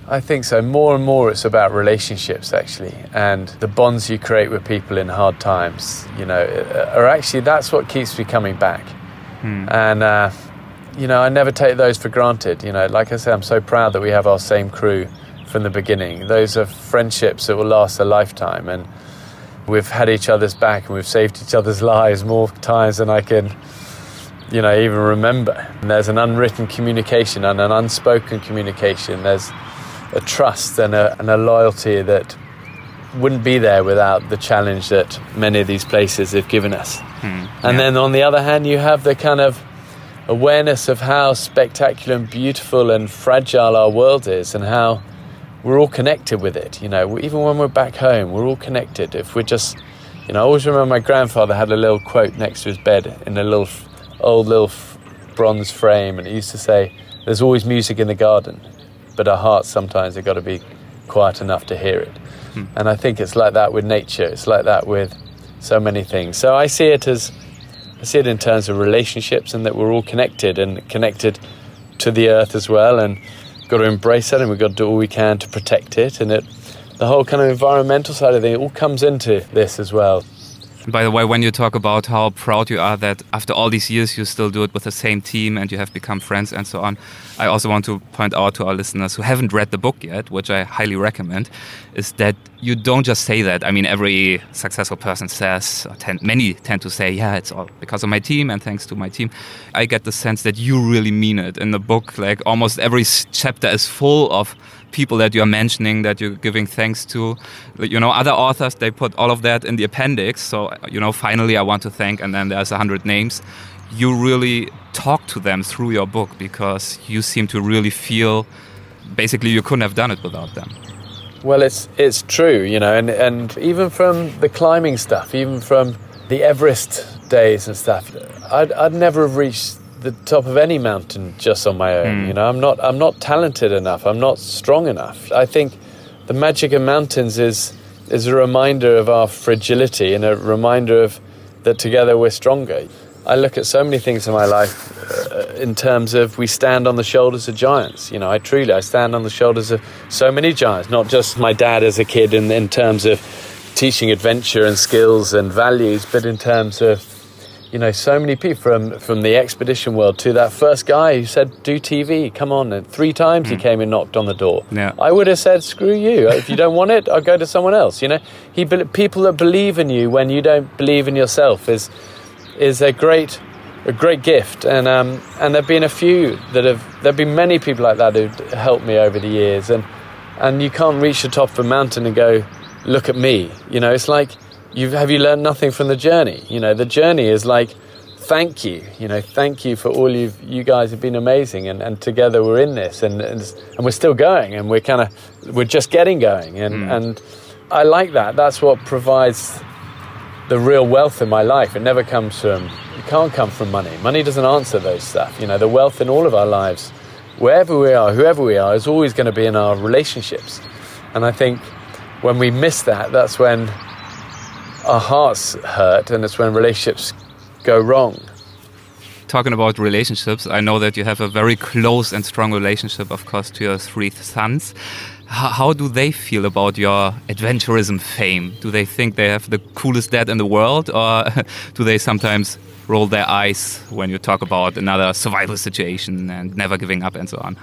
[SPEAKER 1] I think so. More and more, it's about relationships actually, and the bonds you create with people in hard times. You know, are actually that's what keeps me coming back. Hmm. And uh, you know, I never take those for granted. You know, like I said, I'm so proud that we have our same crew from the beginning. Those are friendships that will last a lifetime, and we've had each other's back and we've saved each other's lives more times than I can, you know, even remember. And there's an unwritten communication and an unspoken communication. There's a trust and a, and a loyalty that wouldn't be there without the challenge that many of these places have given us. Hmm, and yeah. then on the other hand, you have the kind of awareness of how spectacular and beautiful and fragile our world is and how we're all connected with it. You know, even when we're back home, we're all connected. If we're just, you know, I always remember my grandfather had a little quote next to his bed in a little old little bronze frame, and he used to say, "There's always music in the garden, but our hearts sometimes have got to be quiet enough to hear it." Hmm. And I think it's like that with nature. It's like that with so many things. So I see it as I see it in terms of relationships and that we're all connected and connected to the earth as well and got to embrace that and we've got to do all we can to protect it and it the whole kind of environmental side of it all comes into this as well.
[SPEAKER 2] By the way, when you talk about how proud you are that after all these years you still do it with the same team and you have become friends and so on, I also want to point out to our listeners who haven't read the book yet, which I highly recommend, is that you don't just say that. I mean, every successful person says, many tend to say, yeah, it's all because of my team and thanks to my team. I get the sense that you really mean it. In the book, like almost every chapter is full of people that you're mentioning that you're giving thanks to. You know other authors they put all of that in the appendix. So you know finally i want to thank and then there's a hundred names. You really talk to them through your book because you seem to really feel basically you couldn't have done it without them.
[SPEAKER 1] Well it's it's true you know and and even from the climbing stuff even from the everest days and stuff i'd, I'd never have reached the top of any mountain just on my own. Mm. You know, I'm not I'm not talented enough. I'm not strong enough. I think the magic of mountains is is a reminder of our fragility and a reminder of that together we're stronger. I look at so many things in my life uh, in terms of we stand on the shoulders of giants. You know, I truly I stand on the shoulders of so many giants, not just my dad as a kid in, in terms of teaching adventure and skills and values, but in terms of you know, so many people from from the expedition world to that first guy who said, "Do TV, come on!" And three times mm. he hmm. came and knocked on the door.
[SPEAKER 2] Yeah.
[SPEAKER 1] I would have said, "Screw you! If you don't want it, I'll go to someone else." You know, he people that believe in you when you don't believe in yourself is is a great a great gift, and um, and there've been a few that have there've been many people like that who've helped me over the years, and and you can't reach the top of a mountain and go, "Look at me," you know. It's like You've, have you learned nothing from the journey? You know, the journey is like, thank you. You know, thank you for all you you guys have been amazing, and, and together we're in this, and, and, and we're still going, and we're kind of we're just getting going, and mm. and I like that. That's what provides the real wealth in my life. It never comes from it can't come from money. Money doesn't answer those stuff. You know, the wealth in all of our lives, wherever we are, whoever we are, is always going to be in our relationships, and I think when we miss that, that's when our hearts hurt, and it's when relationships go wrong.
[SPEAKER 2] Talking about relationships, I know that you have a very close and strong relationship, of course, to your three sons. how, how do they feel about your adventurism fame? Do they think they have the coolest dad in the world, or do they sometimes roll their eyes when you talk about another survival situation and never giving up and so on?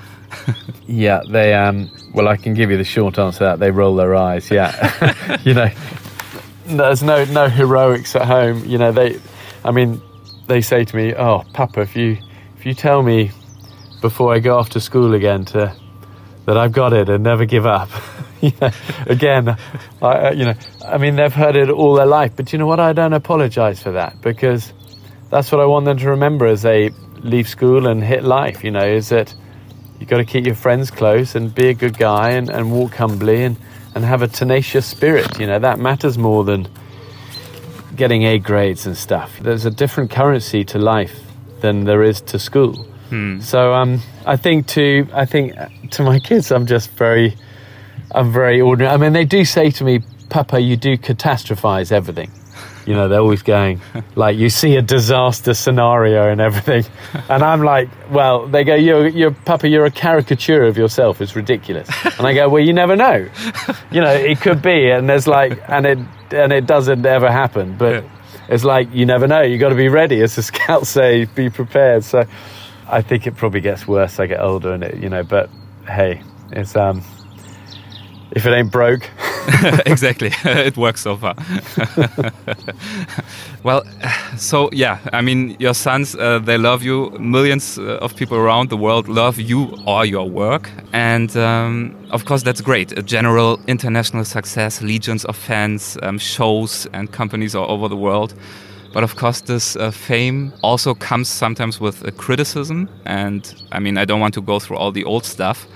[SPEAKER 1] yeah, they um. Well, I can give you the short answer. that they roll their eyes. Yeah, you know, there's no no heroics at home. You know, they. I mean, they say to me, "Oh, Papa, if you if you tell me before I go off to school again to that I've got it and never give up." again, I, you know, I mean, they've heard it all their life, but you know what? I don't apologise for that because that's what I want them to remember as they leave school and hit life. You know, is that you've got to keep your friends close and be a good guy and, and walk humbly and, and have a tenacious spirit. You know, that matters more than getting A grades and stuff. There's a different currency to life than there is to school. Hmm. So um, I think to I think to my kids, I'm just very, I'm very ordinary. I mean, they do say to me, "Papa, you do catastrophize everything." You know, they're always going like you see a disaster scenario and everything, and I'm like, well, they go, you're, you're, Papa, you're a caricature of yourself. It's ridiculous. And I go, well, you never know. You know, it could be, and there's like, and it and it doesn't ever happen, but. Yeah. It's like you never know. You've got to be ready, as the scouts say. Be prepared. So, I think it probably gets worse as I get older, and it, you know. But hey, it's um, if it ain't broke.
[SPEAKER 2] exactly, it works so far. well, so yeah, I mean, your sons, uh, they love you. Millions uh, of people around the world love you or your work. And um, of course, that's great. A general international success, legions of fans, um, shows, and companies all over the world. But of course, this uh, fame also comes sometimes with a criticism. And I mean, I don't want to go through all the old stuff.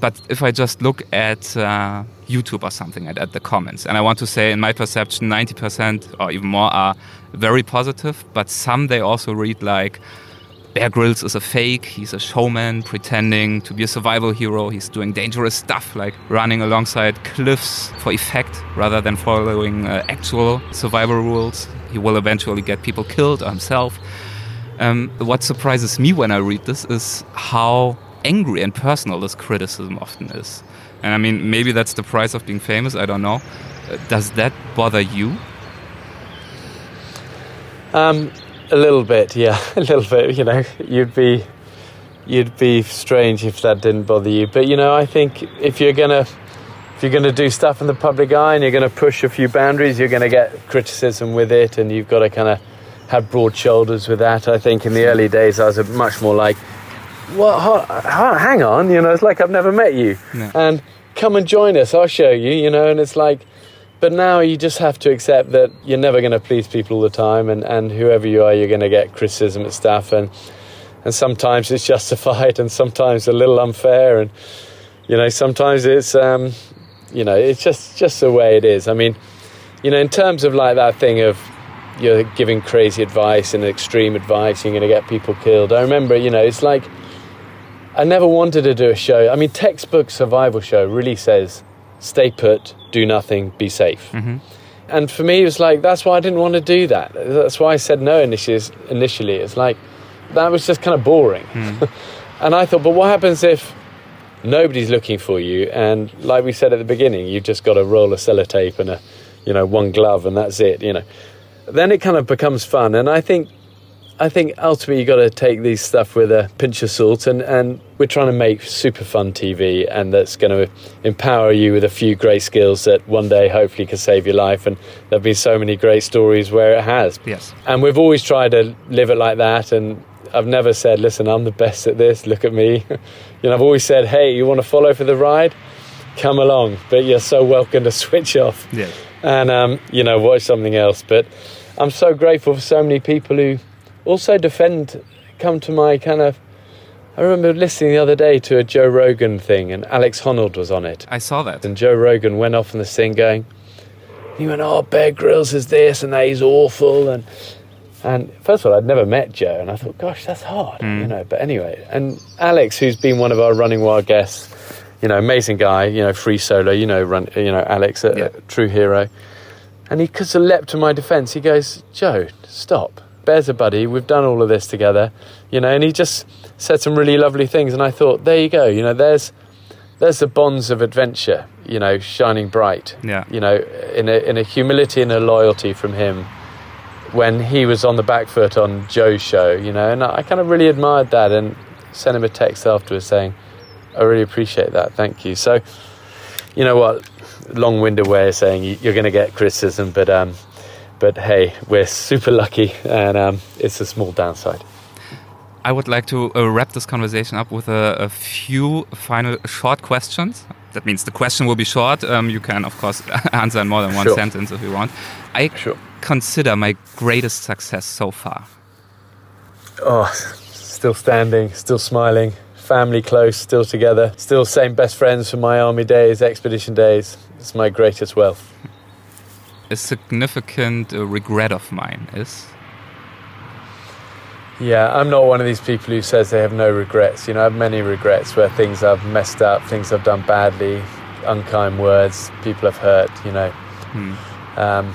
[SPEAKER 2] But if I just look at uh, YouTube or something, at, at the comments, and I want to say, in my perception, 90% or even more are very positive, but some they also read like, Bear Grylls is a fake. He's a showman pretending to be a survival hero. He's doing dangerous stuff like running alongside cliffs for effect rather than following uh, actual survival rules. He will eventually get people killed or himself. Um, what surprises me when I read this is how angry and personal this criticism often is. And I mean, maybe that's the price of being famous, I don't know. Uh, does that bother you?
[SPEAKER 1] Um, a little bit, yeah, a little bit. You know, you'd be you'd be strange if that didn't bother you. But you know, I think if you're gonna if you're gonna do stuff in the public eye and you're gonna push a few boundaries, you're gonna get criticism with it, and you've got to kind of have broad shoulders with that. I think in the early days, I was much more like, "Well, hang on," you know, it's like I've never met you, no. and come and join us. I'll show you, you know, and it's like but now you just have to accept that you're never going to please people all the time, and, and whoever you are, you're going to get criticism and stuff, and and sometimes it's justified, and sometimes a little unfair, and you know sometimes it's um, you know it's just just the way it is. I mean, you know, in terms of like that thing of you're giving crazy advice and extreme advice, you're going to get people killed. I remember, you know, it's like I never wanted to do a show. I mean, textbook survival show really says stay put, do nothing, be safe. Mm-hmm. And for me, it was like, that's why I didn't want to do that. That's why I said no initially. initially. It's like, that was just kind of boring. Mm. and I thought, but what happens if nobody's looking for you? And like we said at the beginning, you've just got a roll of sellotape and a, you know, one glove and that's it, you know. Then it kind of becomes fun. And I think I think ultimately you've got to take these stuff with a pinch of salt, and, and we're trying to make super fun TV, and that's going to empower you with a few great skills that one day hopefully can save your life. And there've been so many great stories where it has.
[SPEAKER 2] Yes.
[SPEAKER 1] And we've always tried to live it like that, and I've never said, "Listen, I'm the best at this. Look at me." you know, I've always said, "Hey, you want to follow for the ride? Come along." But you're so welcome to switch off.
[SPEAKER 2] Yes.
[SPEAKER 1] And um, you know, watch something else. But I'm so grateful for so many people who also defend, come to my kind of. I remember listening the other day to a Joe Rogan thing, and Alex Honnold was on it.
[SPEAKER 2] I saw that.
[SPEAKER 1] And Joe Rogan went off on this thing going, he went, "Oh, Bear Grylls is this and that. He's awful." And and first of all, I'd never met Joe, and I thought, "Gosh, that's hard," mm. you know. But anyway, and Alex, who's been one of our Running Wild guests, you know, amazing guy, you know, free solo, you know, run, you know, Alex, a, yeah. a true hero. And he could have leapt to my defence. He goes, "Joe, stop." Bear's a buddy. We've done all of this together, you know. And he just said some really lovely things, and I thought, there you go. You know, there's there's the bonds of adventure, you know, shining bright.
[SPEAKER 2] Yeah.
[SPEAKER 1] You know, in a in a humility and a loyalty from him when he was on the back foot on Joe's show, you know, and I kind of really admired that and sent him a text afterwards saying, I really appreciate that, thank you. So, you know what, long winded way of saying you're going to get criticism, but, um, but hey, we're super lucky and um, it's a small downside.
[SPEAKER 2] I would like to uh, wrap this conversation up with a, a, few final short questions. That means the question will be short. Um, you can, of course, answer in more than one
[SPEAKER 1] sure.
[SPEAKER 2] sentence if you want. I
[SPEAKER 1] sure.
[SPEAKER 2] consider my greatest success so far.
[SPEAKER 1] Oh, still standing, still smiling, family close, still together, still same best friends from my army days, expedition days. It's my greatest wealth.
[SPEAKER 2] A significant uh, regret of mine is
[SPEAKER 1] yeah, I'm not one of these people who says they have no regrets. You know, I have many regrets where things I've messed up, things I've done badly, unkind words, people I've hurt. You know,
[SPEAKER 2] hmm.
[SPEAKER 1] um,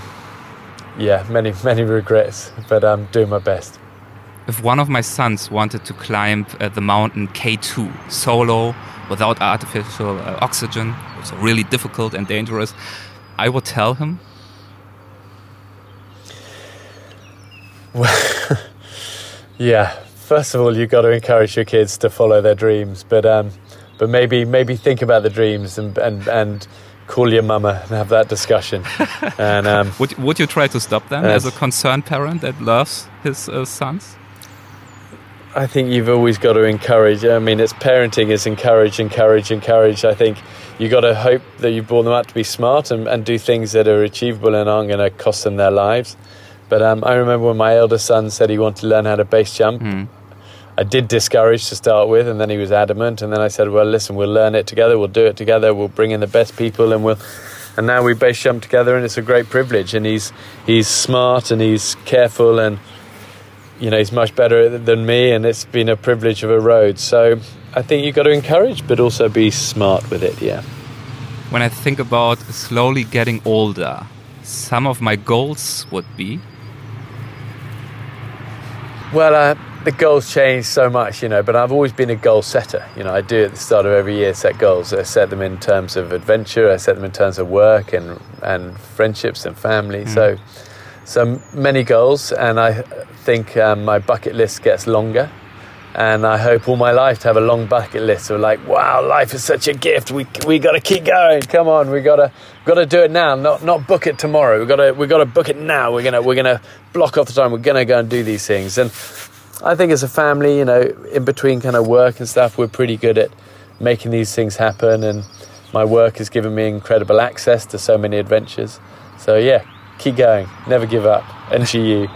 [SPEAKER 1] yeah, many many regrets, but I'm doing my best.
[SPEAKER 2] If one of my sons wanted to climb uh, the mountain K2 solo without artificial uh, oxygen, it's really difficult and dangerous, I would tell him.
[SPEAKER 1] Well, yeah. First of all, you've got to encourage your kids to follow their dreams, but um, but maybe maybe think about the dreams and and and call your mama and have that discussion. and um,
[SPEAKER 2] would would you try to stop them as a concerned parent that loves his uh, sons?
[SPEAKER 1] I think you've always got to encourage. I mean, it's parenting is encourage, encourage, encourage. I think you've got to hope that you've brought them up to be smart and, and do things that are achievable and aren't going to cost them their lives. But um, I remember when my eldest son said he wanted to learn how to base jump.
[SPEAKER 2] Mm.
[SPEAKER 1] I did discourage to start with, and then he was adamant. And then I said, "Well, listen, we'll learn it together. We'll do it together. We'll bring in the best people, and we'll." And now we base jump together, and it's a great privilege. And he's he's smart and he's careful, and you know he's much better than me, and it's been a privilege of a road. So I think you've got to encourage, but also be smart with it. Yeah.
[SPEAKER 2] When I think about slowly getting older, some of my goals would be
[SPEAKER 1] well, uh, the goals change so much, you know, but I've always been a goal setter. You know, I do at the start of every year set goals. I set them in terms of adventure, I set them in terms of work and, and friendships and family. Mm. So, so many goals, and I think um, my bucket list gets longer. And I hope all my life to have a long bucket list of like, wow, life is such a gift. We we got to keep going. Come on, we got to got to do it now. Not not book it tomorrow. We got to we got to book it now. We're gonna we're gonna block off the time. We're gonna go and do these things. And I think as a family, you know, in between kind of work and stuff, we're pretty good at making these things happen. And my work has given me incredible access to so many adventures. So yeah, keep going. Never give up. NGU.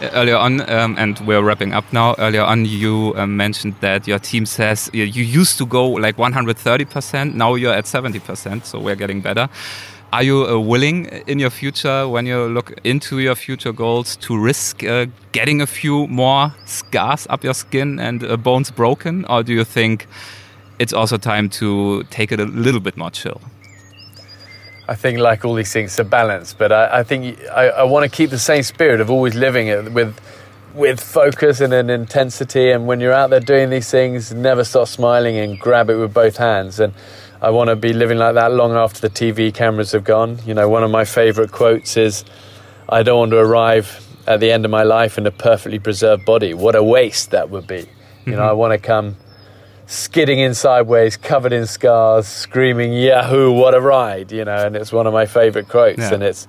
[SPEAKER 2] earlier on, um, and we're wrapping up now. Earlier on, you um, mentioned that your team says you used to go like 130%. Now you're at 70%, so we're getting better. Are you uh, willing in your future, when you look into your future goals, to risk uh, getting a few more scars up your skin and uh, bones broken? Or do you think it's also time to take it a little bit more chill?
[SPEAKER 1] I think, like all these things, it's a balance. But I, I think I, I want to keep the same spirit of always living it with with focus and an intensity. And when you're out there doing these things, never stop smiling and grab it with both hands. And I want to be living like that long after the TV cameras have gone. You know, one of my favorite quotes is, "I don't want to arrive at the end of my life in a perfectly preserved body. What a waste that would be." You know, mm-hmm. I want to come skidding in sideways, covered in scars, screaming "Yahoo! What a ride!" You know, and it's one of my favorite quotes,
[SPEAKER 2] Yeah.
[SPEAKER 1] and it's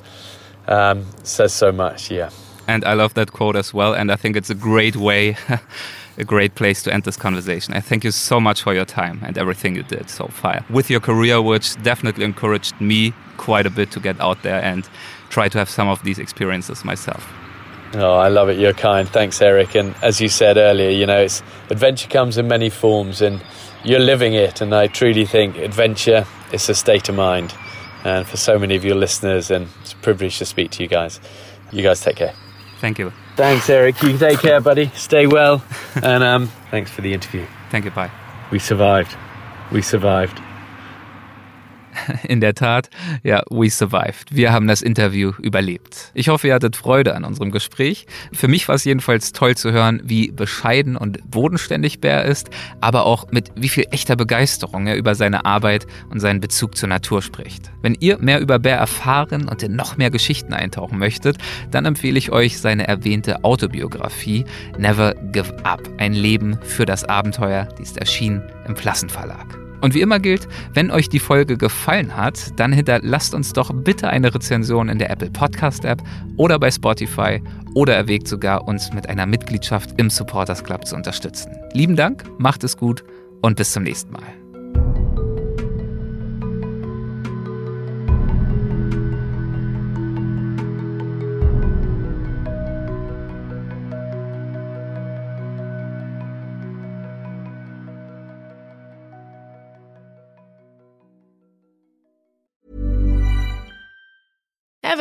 [SPEAKER 1] um, says so much. Yeah.
[SPEAKER 2] And I love that quote as well. And I think it's a great way, a great place to end this conversation. I thank you so much for your time and everything you did so far with your career, which definitely encouraged me quite a bit to get out there and try to have some of these experiences myself.
[SPEAKER 1] Oh, I love it. You're kind. Thanks, Eric. And as you said earlier, you know, it's adventure comes in many forms, and you're living it. And I truly think adventure is a state of mind. And for so many of your listeners, and it's a privilege to speak to you guys. You guys take care.
[SPEAKER 2] Thank you.
[SPEAKER 1] Thanks, Eric. You take care, buddy. Stay well. and um, thanks for the interview.
[SPEAKER 2] Thank you. Bye.
[SPEAKER 1] We survived. We survived.
[SPEAKER 2] In der Tat, ja, we survived. Wir haben das Interview überlebt. Ich hoffe, ihr hattet Freude an unserem Gespräch. Für mich war es jedenfalls toll zu hören, wie bescheiden und bodenständig Bär ist, aber auch mit wie viel echter Begeisterung er über seine Arbeit und seinen Bezug zur Natur spricht. Wenn ihr mehr über Bär erfahren und in noch mehr Geschichten eintauchen möchtet, dann empfehle ich euch seine erwähnte Autobiografie Never Give Up. Ein Leben für das Abenteuer, die ist erschienen im Klassenverlag. Und wie immer gilt, wenn euch die Folge gefallen hat, dann hinterlasst uns doch bitte eine Rezension in der Apple Podcast App oder bei Spotify oder erwägt sogar, uns mit einer Mitgliedschaft im Supporters Club zu unterstützen. Lieben Dank, macht es gut und bis zum nächsten Mal.